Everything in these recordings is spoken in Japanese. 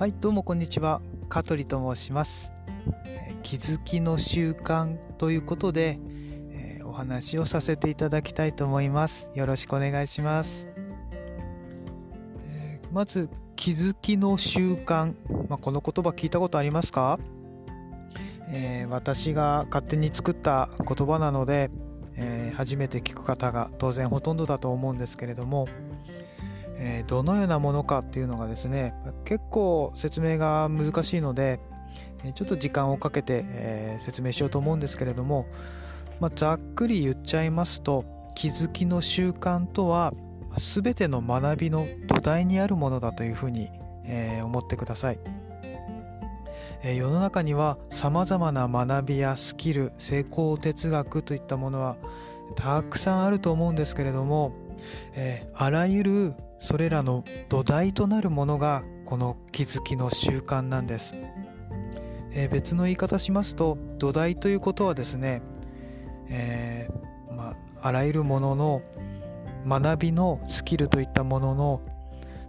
はいどうもこんにちは。香取と申します。気づきの習慣ということで、えー、お話をさせていただきたいと思います。よろしくお願いします、えー、まず気づきの習慣、まあ、この言葉聞いたことありますか、えー、私が勝手に作った言葉なので、え初めて聞く方が当然ほとんどだと思うんですけれどもえ、どのようなものかっていうのがですね結構説明が難しいのでちょっと時間をかけて、え、説明しようと思うんですけれども、まあ、ざっくり言っちゃいますと気づきの習慣とは全ての学びの土台にあるものだというふうに、え、思ってください、え、世の中にはさまざまな学びやスキル成功哲学といったものはたくさんあると思うんですけれども、えー、あらゆるそれらの土台となるものがこの気づきの習慣なんです、えー、別の言い方しますと土台ということはですね、えー、まあ、らゆるものの学びのスキルといったものの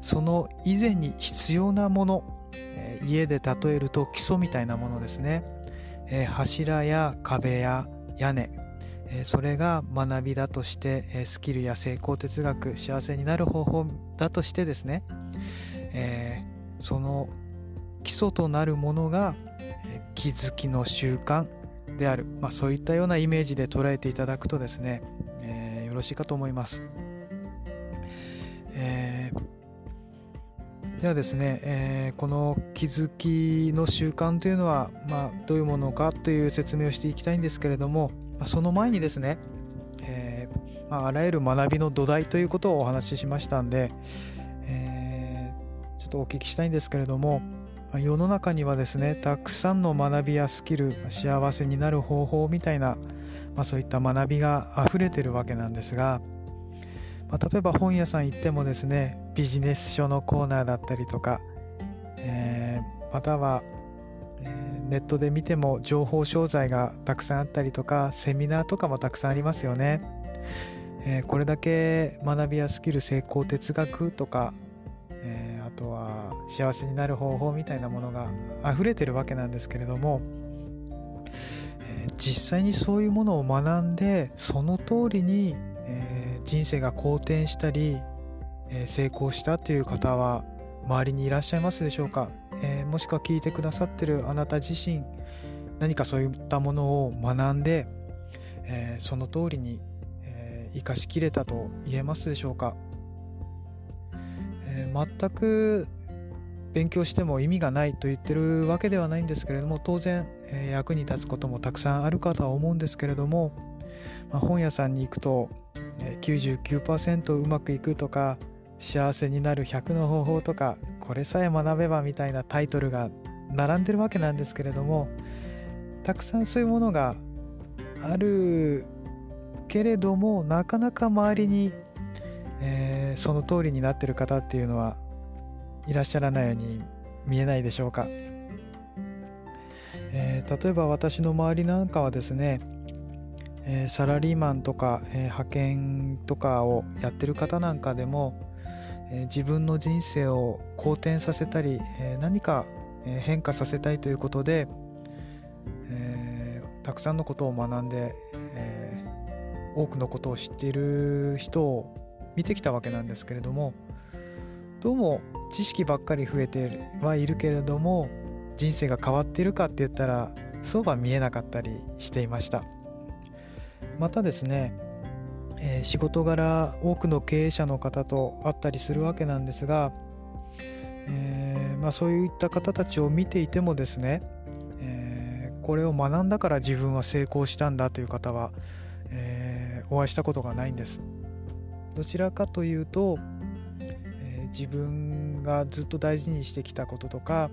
その以前に必要なもの、えー、家で例えると基礎みたいなものですね、え柱や壁や屋根それが学びだとしてスキルや成功哲学幸せになる方法だとしてですね、え、その基礎となるものが気づきの習慣である、まあ、そういったようなイメージで捉えていただくとですね、え、よろしいかと思います。え、ではですね、え、この気づきの習慣というのは、まあ、どういうものかという説明をしていきたいんですけれども、まあ、その前にですね、えー、まあ、あらゆる学びの土台ということをお話ししましたんで、えー、ちょっとお聞きしたいんですけれども、ま、世の中にはですねたくさんの学びやスキル幸せになる方法みたいな、ま、そういった学びが溢れてるわけなんですが、ま、例えば本屋さん行ってもですねビジネス書のコーナーだったりとか、え、またはネットで見ても情報商材がたくさんあったりとかセミナーとかもたくさんありますよね、えー、これだけ学びやスキル成功哲学とか、えー、あとは幸せになる方法みたいなものが溢れてるわけなんですけれども、えー、実際にそういうものを学んでその通りに、え人生が好転したり、え成功したという方は周りにいらっしゃいますでしょうか、えー、もしくは聞いてくださってるあなた自身何かそういったものを学んで、えー、その通りに、えー、生かしきれたと言えますでしょうか、え全く勉強しても意味がないと言ってるわけではないんですけれども当然、え役に立つこともたくさんあるかとは思うんですけれども、まあ、本屋さんに行くと、99%うまくいくとか幸せになる100の方法とかこれさえ学べばみたいなタイトルが並んでるわけなんですけれどもたくさんそういうものがあるけれどもなかなか周りに、えー、その通りになってる方っていうのはいらっしゃらないように見えないでしょうか、えー、例えば私の周りなんかはですね、えー、サラリーマンとか、え派遣とかをやってる方なんかでもえ自分の人生を好転させたり、え何か変化させたいということで、えー、たくさんのことを学んで、えー、多くのことを知っている人を見てきたわけなんですけれどもどうも知識ばっかり増えてはいるけれども人生が変わっているかって言ったらそうは見えなかったりしていました。またですねえー、仕事柄多くの経営者の方と会ったりするわけなんですが、えー、まあ、そういった方たちを見ていてもですね、えー、これを学んだから自分は成功したんだという方は、えお会いしたことがないんです。どちらかというと、え自分がずっと大事にしてきたこととか、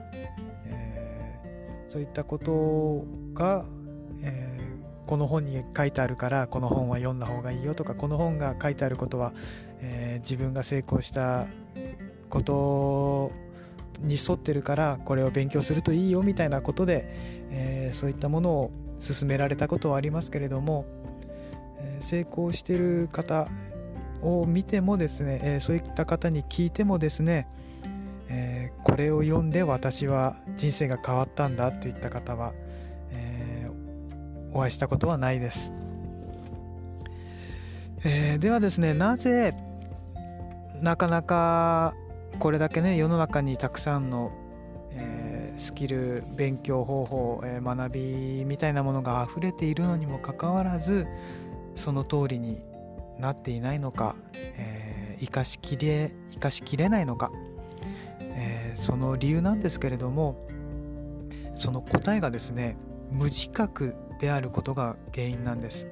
えそういったことが、えこの本に書いてあるからこの本は読んだ方がいいよとかこの本が書いてあることは、えー、自分が成功したことに沿ってるからこれを勉強するといいよみたいなことで、えー、そういったものを勧められたことはありますけれども、えー、成功してる方を見てもですね、えそういった方に聞いてもですね、え、これを読んで私は人生が変わったんだといった方は、お会いしたことはないです、えー、ではですねなぜなかなかこれだけね世の中にたくさんの、えスキル勉強方法、え学びみたいなものが溢れているのにもかかわらずその通りになっていないのか、えー、生かしきれ生かしきれないのか、え、その理由なんですけれどもその答えがですね無自覚であることが原因なんです、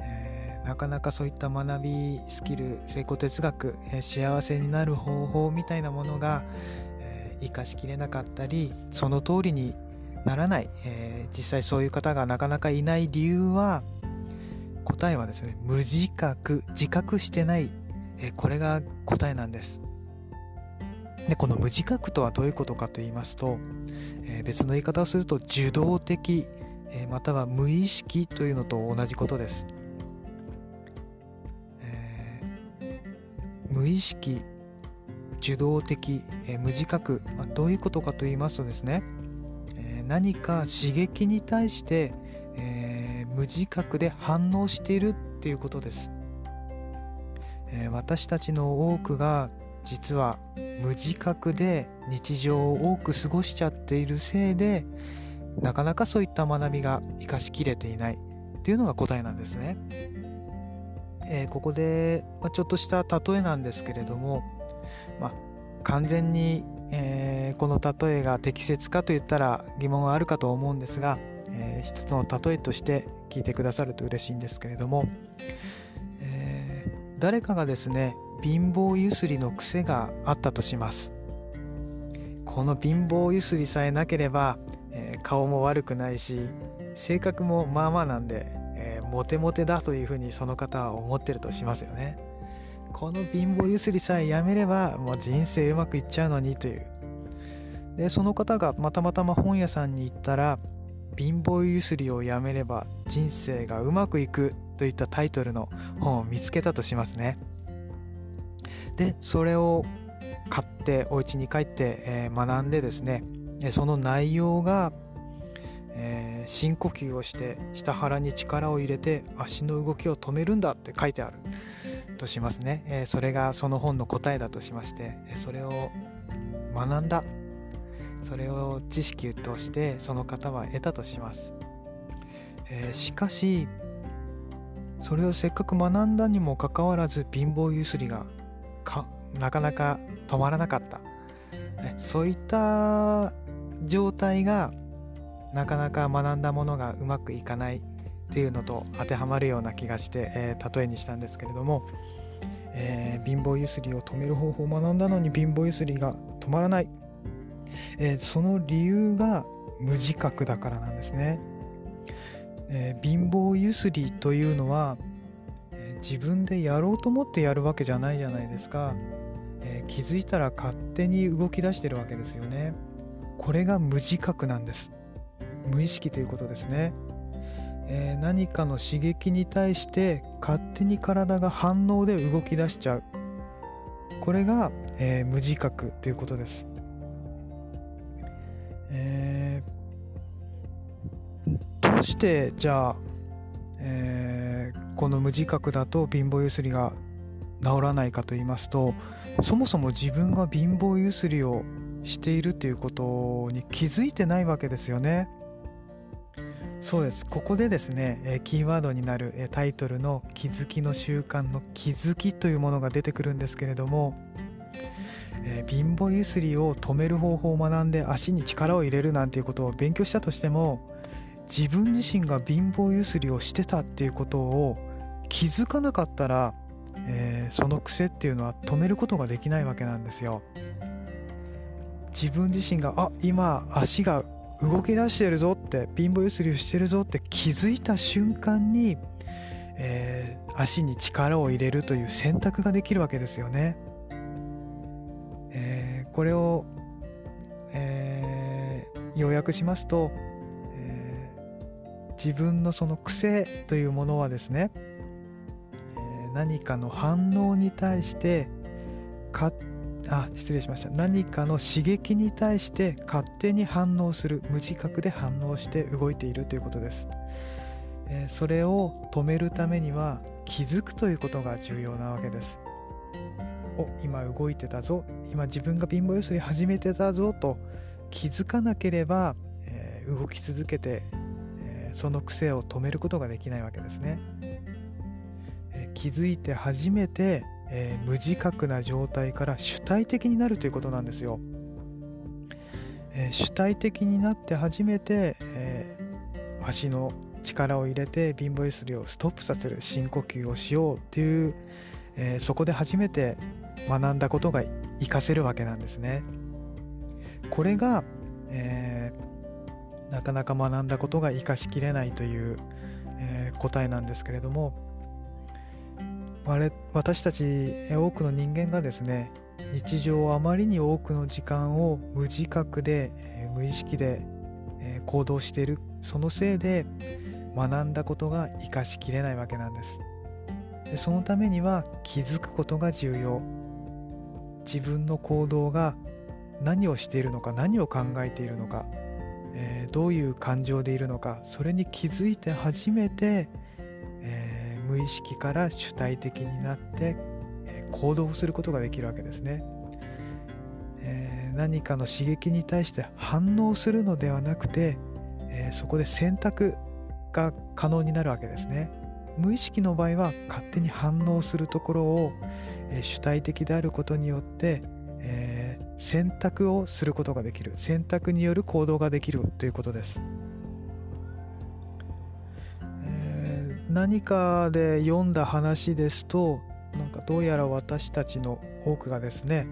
えー、なかなかそういった学びスキル成功哲学、えー、幸せになる方法みたいなものが、えー、生かしきれなかったりその通りにならない、え、実際そういう方がなかなかいない理由は答えはですね無自覚自覚してない、えこれが答えなんです。でこの無自覚とはどういうことかと言いますと、え別の言い方をすると受動的、えまたは無意識というのと同じことです、えー、無意識受動的、え無自覚、まあ、どういうことかと言いますとですね、え何か刺激に対して、え、無自覚で反応しているっていうことです、え、私たちの多くが実は無自覚で日常を多く過ごしちゃっているせいでなかなかそういった学びが生かしきれていないっていうのが答えなんですね、えー、ここで、まあ、ちょっとした例えなんですけれども、まあ、完全に、えー、この例えが適切かといったら疑問はあるかと思うんですがえー、一つの例えとして聞いてくださると嬉しいんですけれども、誰かがですね貧乏ゆすりの癖があったとします。この貧乏ゆすりさえなければ、えー、顔も悪くないし性格もまあまあなんで、えー、モテモテだというふうにその方は思ってるとしますよね。この貧乏ゆすりさえやめればもう人生うまくいっちゃうのにという。でその方がまたまたま本屋さんに行ったら貧乏ゆすりをやめれば人生がうまくいく。といったタイトルの本を見つけたとしますね。で、それを買ってお家に帰って、えー、学んでですね、その内容が、えー、深呼吸をして下腹に力を入れて足の動きを止めるんだって書いてあるとしますね。えー、それがその本の答えだとしまして、それを学んだそれを知識としてその方は得たとします、えー、しかしそれをせっかく学んだにもかかわらず貧乏ゆすりがかなかなか止まらなかった、ね、そういった状態がなかなか学んだものがうまくいかないっていうのと当てはまるような気がして、えー、例えにしたんですけれども、えー、貧乏ゆすりを止める方法を学んだのに貧乏ゆすりが止まらない。えー、その理由が無自覚だからなんですね、えー、貧乏ゆすりというのは、えー、自分でやろうと思ってやるわけじゃないじゃないですか、え気づいたら勝手に動き出してるわけですよね。これが無自覚なんです。無意識ということですね、え何かの刺激に対して勝手に体が反応で動き出しちゃう。これが、え無自覚ということです。えー、うしてじゃあ、えー、この無自覚だと貧乏ゆすりが治らないかと言いますとそもそも自分が貧乏ゆすりをしているということに気づいてないわけですよね。そうです。ここでですね、えキーワードになるえタイトルの気づきの習慣の気づきというものが出てくるんですけれども、えー、貧乏ゆすりを止める方法を学んで足に力を入れるなんていうことを勉強したとしても自分自身が貧乏ゆすりをしてたっていうことを気づかなかったら、えー、その癖っていうのは止めることができないわけなんですよ。自分自身があ今足が動き出してるぞって貧乏ゆすりをしてるぞって気づいた瞬間に、えー、足に力を入れるという選択ができるわけですよね。えー、これを、えー、要約しますと、自分のその癖というものはですね、え何かの反応に対して勝あ失礼しました。何かの刺激に対して勝手に反応する無自覚で反応して動いているということです、えー、それを止めるためには気づくということが重要なわけです。お今動いてたぞ。今自分が貧乏ゆすり始めてたぞと気づかなければ、えー、動き続けて、えー、その癖を止めることができないわけですね、えー、気づいて初めて、え無自覚な状態から主体的になるということなんですよ、え主体的になって初めて、え足の力を入れて貧乏ゆすりをストップさせる深呼吸をしようという、えそこで初めて学んだことが活かせるわけなんですね。これが、えー、なかなか学んだことが活かしきれないという、えー、答えなんですけれども私たち多くの人間がですね日常あまりに多くの時間を無自覚で、えー、無意識で、え行動しているそのせいで学んだことが活かしきれないわけなんです。でそのためには気づくことが重要。自分の行動が何をしているのか何を考えているのか、えー、どういう感情でいるのかそれに気づいて初めて、えー、無意識から主体的になって、えー、行動することができるわけですね、え何かの刺激に対して反応するのではなくて、えそこで選択が可能になるわけですね。無意識の場合は勝手に反応するところを、え主体的であることによって、えー、選択をすることができる。選択による行動ができるということです、えー、何かで読んだ話ですとなんかどうやら私たちの多くがですね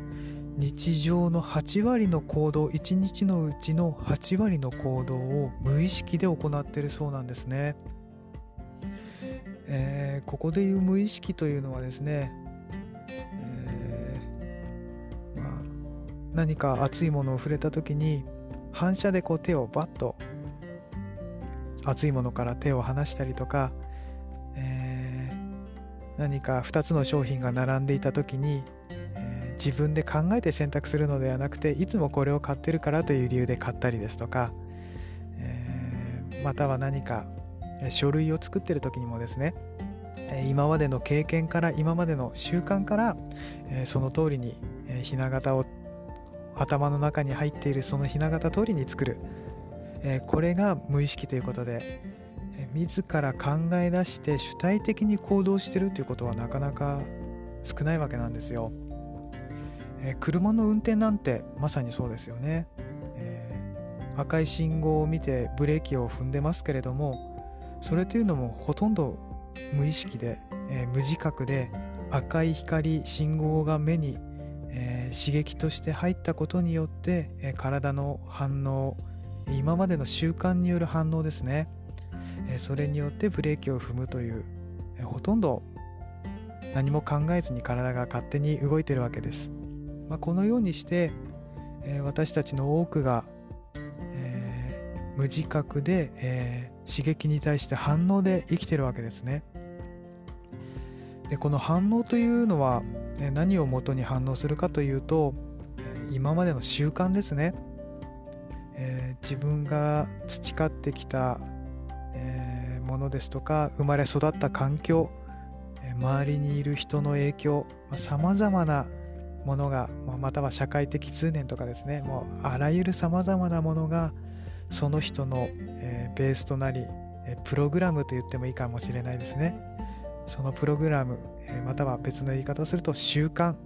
日常の8割の行動1日のうちの8割の行動を無意識で行っているそうなんですね、えー、ここでいう無意識というのはですね何か熱いものを触れた時に反射でこう手をバッと熱いものから手を離したりとか、えー、何か2つの商品が並んでいた時に、えー、自分で考えて選択するのではなくていつもこれを買ってるからという理由で買ったりですとか、えー、または何か書類を作ってる時にもですね今までの経験から今までの習慣からその通りにひな形を頭の中に入っているそのひな形通りに作る、えー、これが無意識ということで、えー、自ら考え出して主体的に行動してるということはなかなか少ないわけなんですよ、えー、車の運転なんてまさにそうですよね、えー、赤い信号を見てブレーキを踏んでますけれどもそれというのもほとんど無意識で、え無自覚で赤い光信号が目にー、刺激として入ったことによって、えー、体の反応今までの習慣による反応ですね、え、それによってブレーキを踏むという、えほとんど何も考えずに体が勝手に動いてるわけです、まあ、このようにして、え私たちの多くが、え無自覚で、え刺激に対して反応で生きてるわけですね。でこの反応というのは何をもとに反応するかというと今までの習慣ですね、えー、自分が培ってきた、えー、ものですとか生まれ育った環境周りにいる人の影響さまざ、まなものがまたは社会的通念とかですねもうあらゆるさまざまなものがその人の、えー、ベースとなりプログラムと言ってもいいかもしれないですね。そのプログラムまたは別の言い方をすると習慣。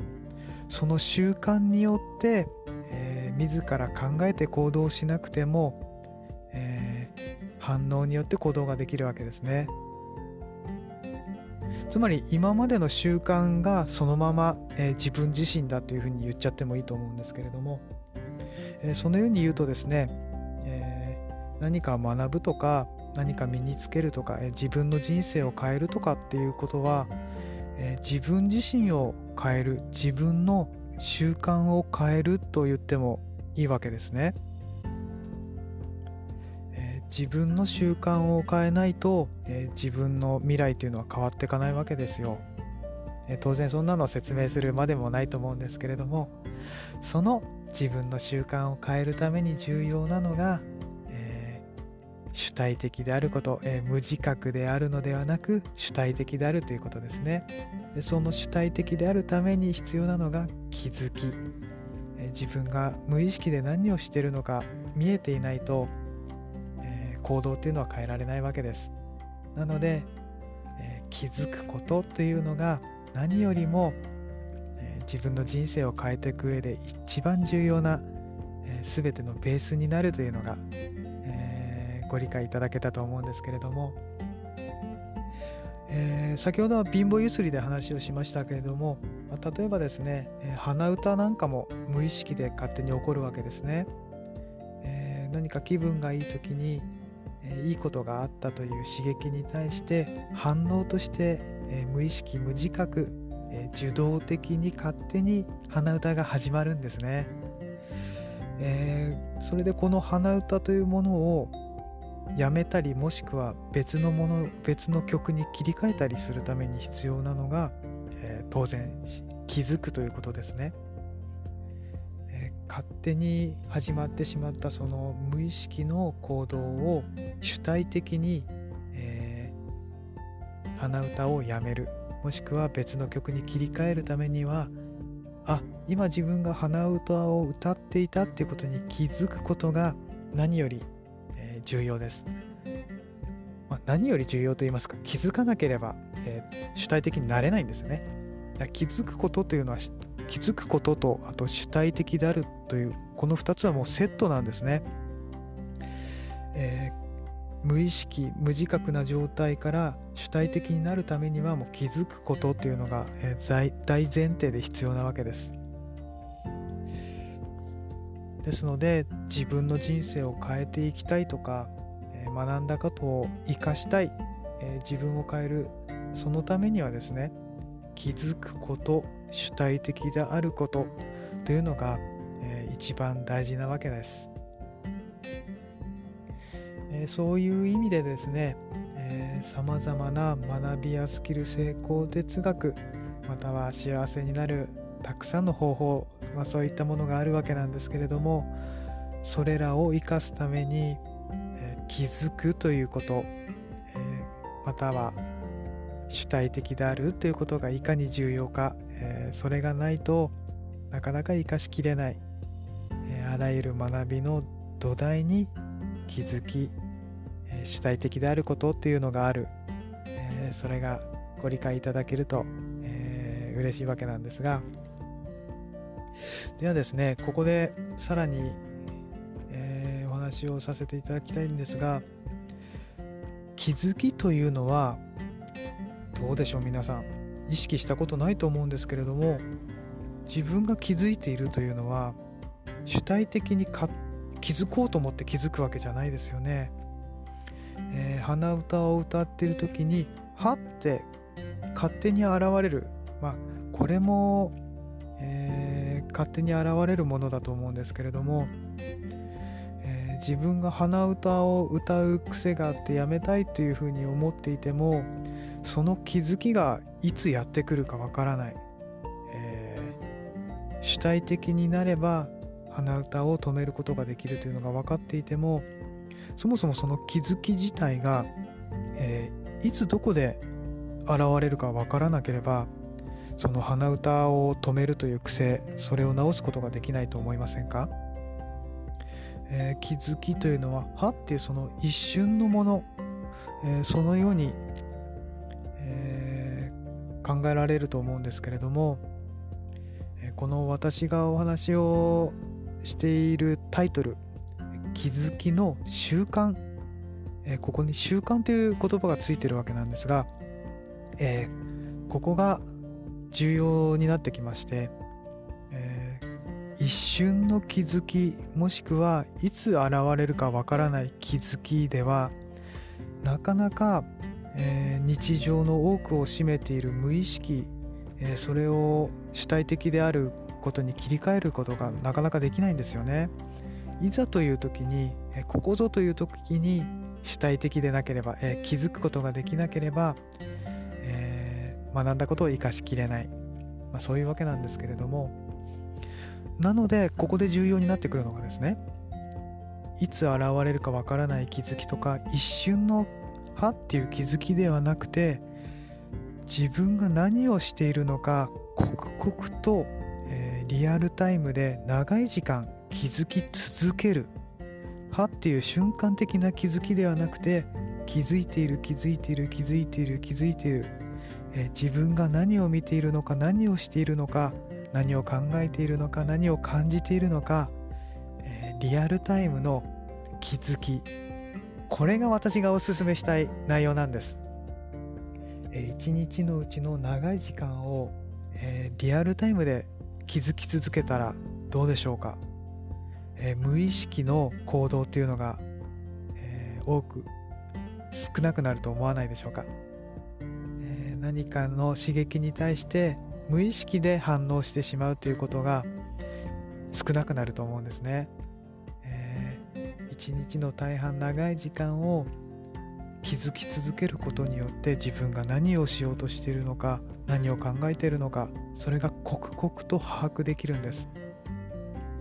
その習慣によって、えー、自ら考えて行動しなくても、えー、反応によって行動ができるわけですね。つまり今までの習慣がそのまま、えー、自分自身だというふうに言っちゃってもいいと思うんですけれども、えそのように言うとですね、え何か学ぶとか何か身につけるとか、え自分の人生を変えるとかっていうことは、え自分自身を変える自分の習慣を変えると言ってもいいわけですね、え自分の習慣を変えないと、え自分の未来というのは変わっていかないわけですよ、当然そんなの説明するまでもないと思うんですけれどもその自分の習慣を変えるために重要なのが、主体的であること、えー、無自覚であるのではなく主体的であるということですね。でその主体的であるために必要なのが気づき、えー、自分が無意識で何をしているのか見えていないと、え行動っていうのは変えられないわけです。なので、え気づくことというのが何よりも自分の人生を変えていく上で一番重要な、えー、全てのベースになるというのが、ご理解いただけたと思うんですけれども、えー、先ほどは貧乏ゆすりで話をしましたけれども、まあ、例えばですね、えー、鼻歌なんかも無意識で勝手に起こるわけですね、えー、何か気分がいい時に、えいいことがあったという刺激に対して反応として、え無意識無自覚え受動的に勝手に鼻歌が始まるんですね、えー、それでこの鼻歌というものをやめたりもしくは別のもの別の曲に切り替えたりするために必要なのが、えー、当然気づくということですね、えー、勝手に始まってしまったその無意識の行動を主体的に、え鼻歌をやめる。もしくは別の曲に切り替えるためにはあ今自分が鼻歌を歌っていたっていうことに気づくことが何より、重要です、まあ、何より重要と言いますか気づかなければ、えー、主体的になれないんですね。気づくことというのは気づくこととあと主体的であるというこの2つはもうセットなんですね、えー無意識無自覚な状態から主体的になるためにはもう気づくことというのが、えー、大前提で必要なわけです。ですので自分の人生を変えていきたいとか、学んだことを生かしたい、自分を変えるそのためにはですね気づくこと主体的であることというのが、一番大事なわけです。そういう意味でですねさまざまな学びやスキル成功哲学または幸せになるたくさんの方法、まあ、そういったものがあるわけなんですけれどもそれらを生かすために、え気づくということ、えまたは主体的であるということがいかに重要か、えそれがないとなかなか生かしきれない、えあらゆる学びの土台に気づきえ主体的であることっていうのがある、えそれがご理解いただけると、えー、嬉しいわけなんですがではですねここでさらに、えー、お話をさせていただきたいんですが気づきというのはどうでしょう皆さん意識したことないと思うんですけれども自分が気づいているというのは主体的に気づこうと思って気づくわけじゃないですよね。えー、鼻歌を歌ってる時にはって勝手に現れる、まあ、これも、えー、勝手に現れるものだと思うんですけれども、えー、自分が鼻歌を歌う癖があってやめたいというふうに思っていてもその気づきがいつやってくるかわからない、えー、主体的になれば鼻歌を止めることができるというのが分かっていてもそもそもその気づき自体が、えー、いつどこで現れるかわからなければその鼻歌を止めるという癖それを直すことができないと思いませんか、えー、気づきというのははっていうその一瞬のもの、えー、そのように、えー、考えられると思うんですけれども、えこの私がお話をしているタイトル気づきの習慣、えー、ここに習慣という言葉がついてるわけなんですが、えー、ここが重要になってきまして、えー、一瞬の気づきもしくはいつ現れるかわからない気づきではなかなか、えー、日常の多くを占めている無意識、えー、それを主体的であることに切り替えることがなかなかできないんですよね。いざという時にえここぞという時に主体的でなければ、え、気づくことができなければ、学んだことを生かしきれない、まあ、そういうわけなんですけれども。なのでここで重要になってくるのがですねいつ現れるかわからない気づきとか一瞬のはっていう気づきではなくて自分が何をしているのか刻々と、えー、リアルタイムで長い時間気づき続ける。はっていう瞬間的な気づきではなくて気づいている気づいている気づいている気づいている、え、自分が何を見ているのか何をしているのか何を考えているのか何を感じているのか、え、リアルタイムの気づき。これが私がおすすめしたい内容なんです。えー、一日のうちの長い時間を、え、リアルタイムで気づき続けたらどうでしょうか、え、無意識の行動っていうのが、え、多く少なくなると思わないでしょうか、何かの刺激に対して無意識で反応してしまうということが少なくなると思うんですね。一日の大半長い時間を気づき続けることによって自分が何をしようとしているのか何を考えているのかそれが刻々と把握できるんです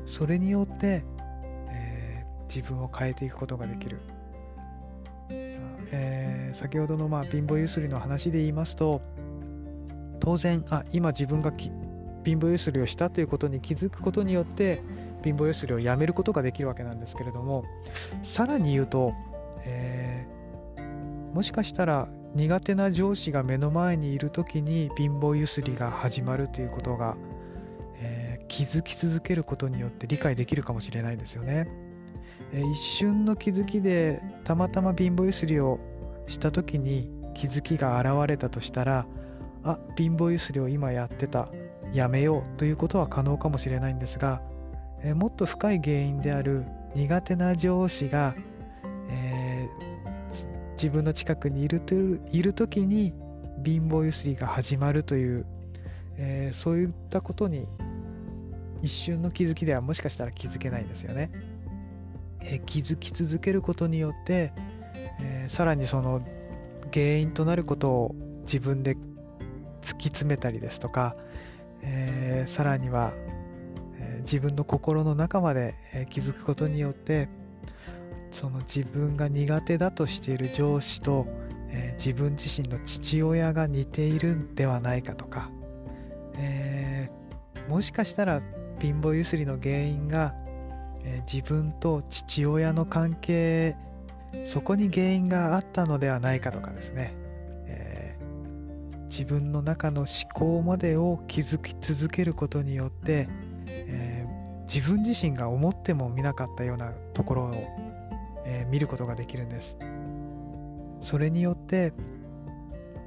それによって、えー、自分を変えていくことができる、えー、先ほどのまあ貧乏ゆすりの話で言いますと当然あ今自分が貧乏ゆすりをしたということに気づくことによって貧乏ゆすりをやめることができるわけなんですけれどもさらに言うと、えー、もしかしたら苦手な上司が目の前にいる時に貧乏ゆすりが始まるということが、えー、気づき続けることによって理解できるかもしれないですよね。一瞬の気づきでたまたま貧乏ゆすりをした時に気づきが現れたとしたらあ貧乏ゆすりを今やってたやめようということは可能かもしれないんですがもっと深い原因である苦手な上司が、えー、自分の近くにいるといる時に貧乏ゆすりが始まるという、えー、そういったことに一瞬の気づきではもしかしたら気づけないんですよね。え、気づき続けることによって、えさらにその原因となることを自分で突き詰めたりですとか、えさらにはえ自分の心の中までえ気づくことによってその自分が苦手だとしている上司と、え自分自身の父親が似ているんではないかとか、え、もしかしたら貧乏ゆすりの原因が、え自分と父親の関係そこに原因があったのではないかとかですね、えー、自分の中の思考までを気づき続けることによって、えー、自分自身が思っても見なかったようなところを、えー、見ることができるんです。それによって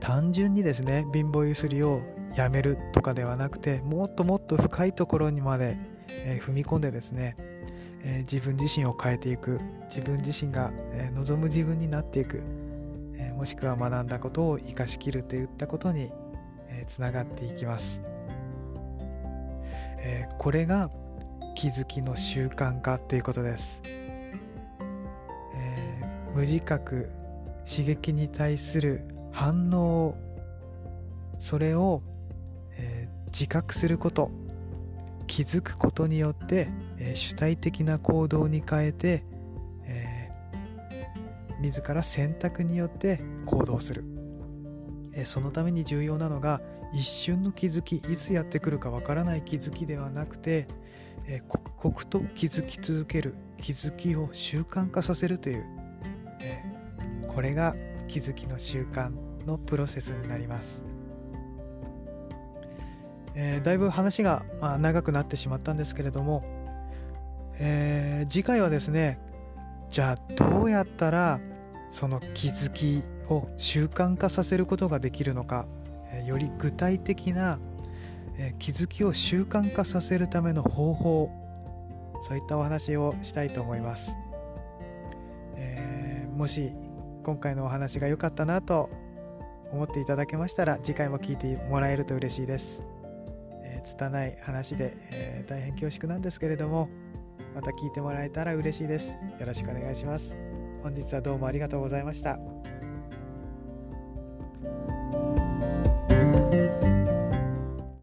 単純にですね貧乏ゆすりをやめるとかではなくてもっともっと深いところにまで、え、踏み込んでですね、え自分自身を変えていく。自分自身が、え望む自分になっていく、えもしくは学んだことを生かしきるといったことにつながっていきます。え、これが気づきの習慣化ということです、え、無自覚刺激に対する反応それを、え、自覚すること。気づくことによって、え主体的な行動に変えて、え自ら選択によって行動する、えそのために重要なのが一瞬の気づきいつやってくるかわからない気づきではなくて、え、刻々と気づき続ける気づきを習慣化させるという、え、これが気づきの習慣のプロセスになります、えー、だいぶ話が、まあ、長くなってしまったんですけれども、え次回はですねじゃあどうやったらその気づきを習慣化させることができるのかえより具体的なえ気づきを習慣化させるための方法そういったお話をしたいと思います、え、もし今回のお話が良かったなと思っていただけましたら次回も聞いてもらえると嬉しいです、えー、拙い話で、えー、大変恐縮なんですけれどもまた聞いてもらえたら嬉しいですよろしくお願いします本日はどうもありがとうございました。